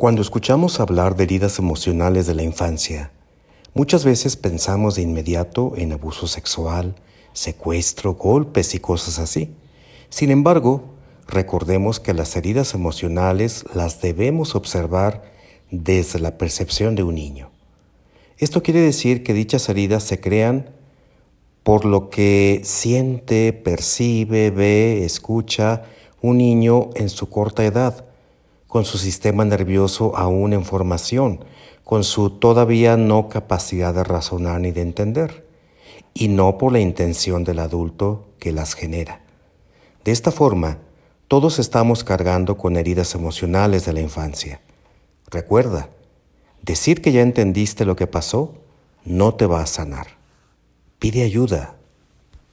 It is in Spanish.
Cuando escuchamos hablar de heridas emocionales de la infancia, muchas veces pensamos de inmediato en abuso sexual, secuestro, golpes y cosas así. Sin embargo, recordemos que las heridas emocionales las debemos observar desde la percepción de un niño. Esto quiere decir que dichas heridas se crean por lo que siente, percibe, ve, escucha un niño en su corta edad, con su sistema nervioso aún en formación, con su todavía no capacidad de razonar ni de entender, y no por la intención del adulto que las genera. De esta forma, todos estamos cargando con heridas emocionales de la infancia. Recuerda, decir que ya entendiste lo que pasó no te va a sanar. Pide ayuda.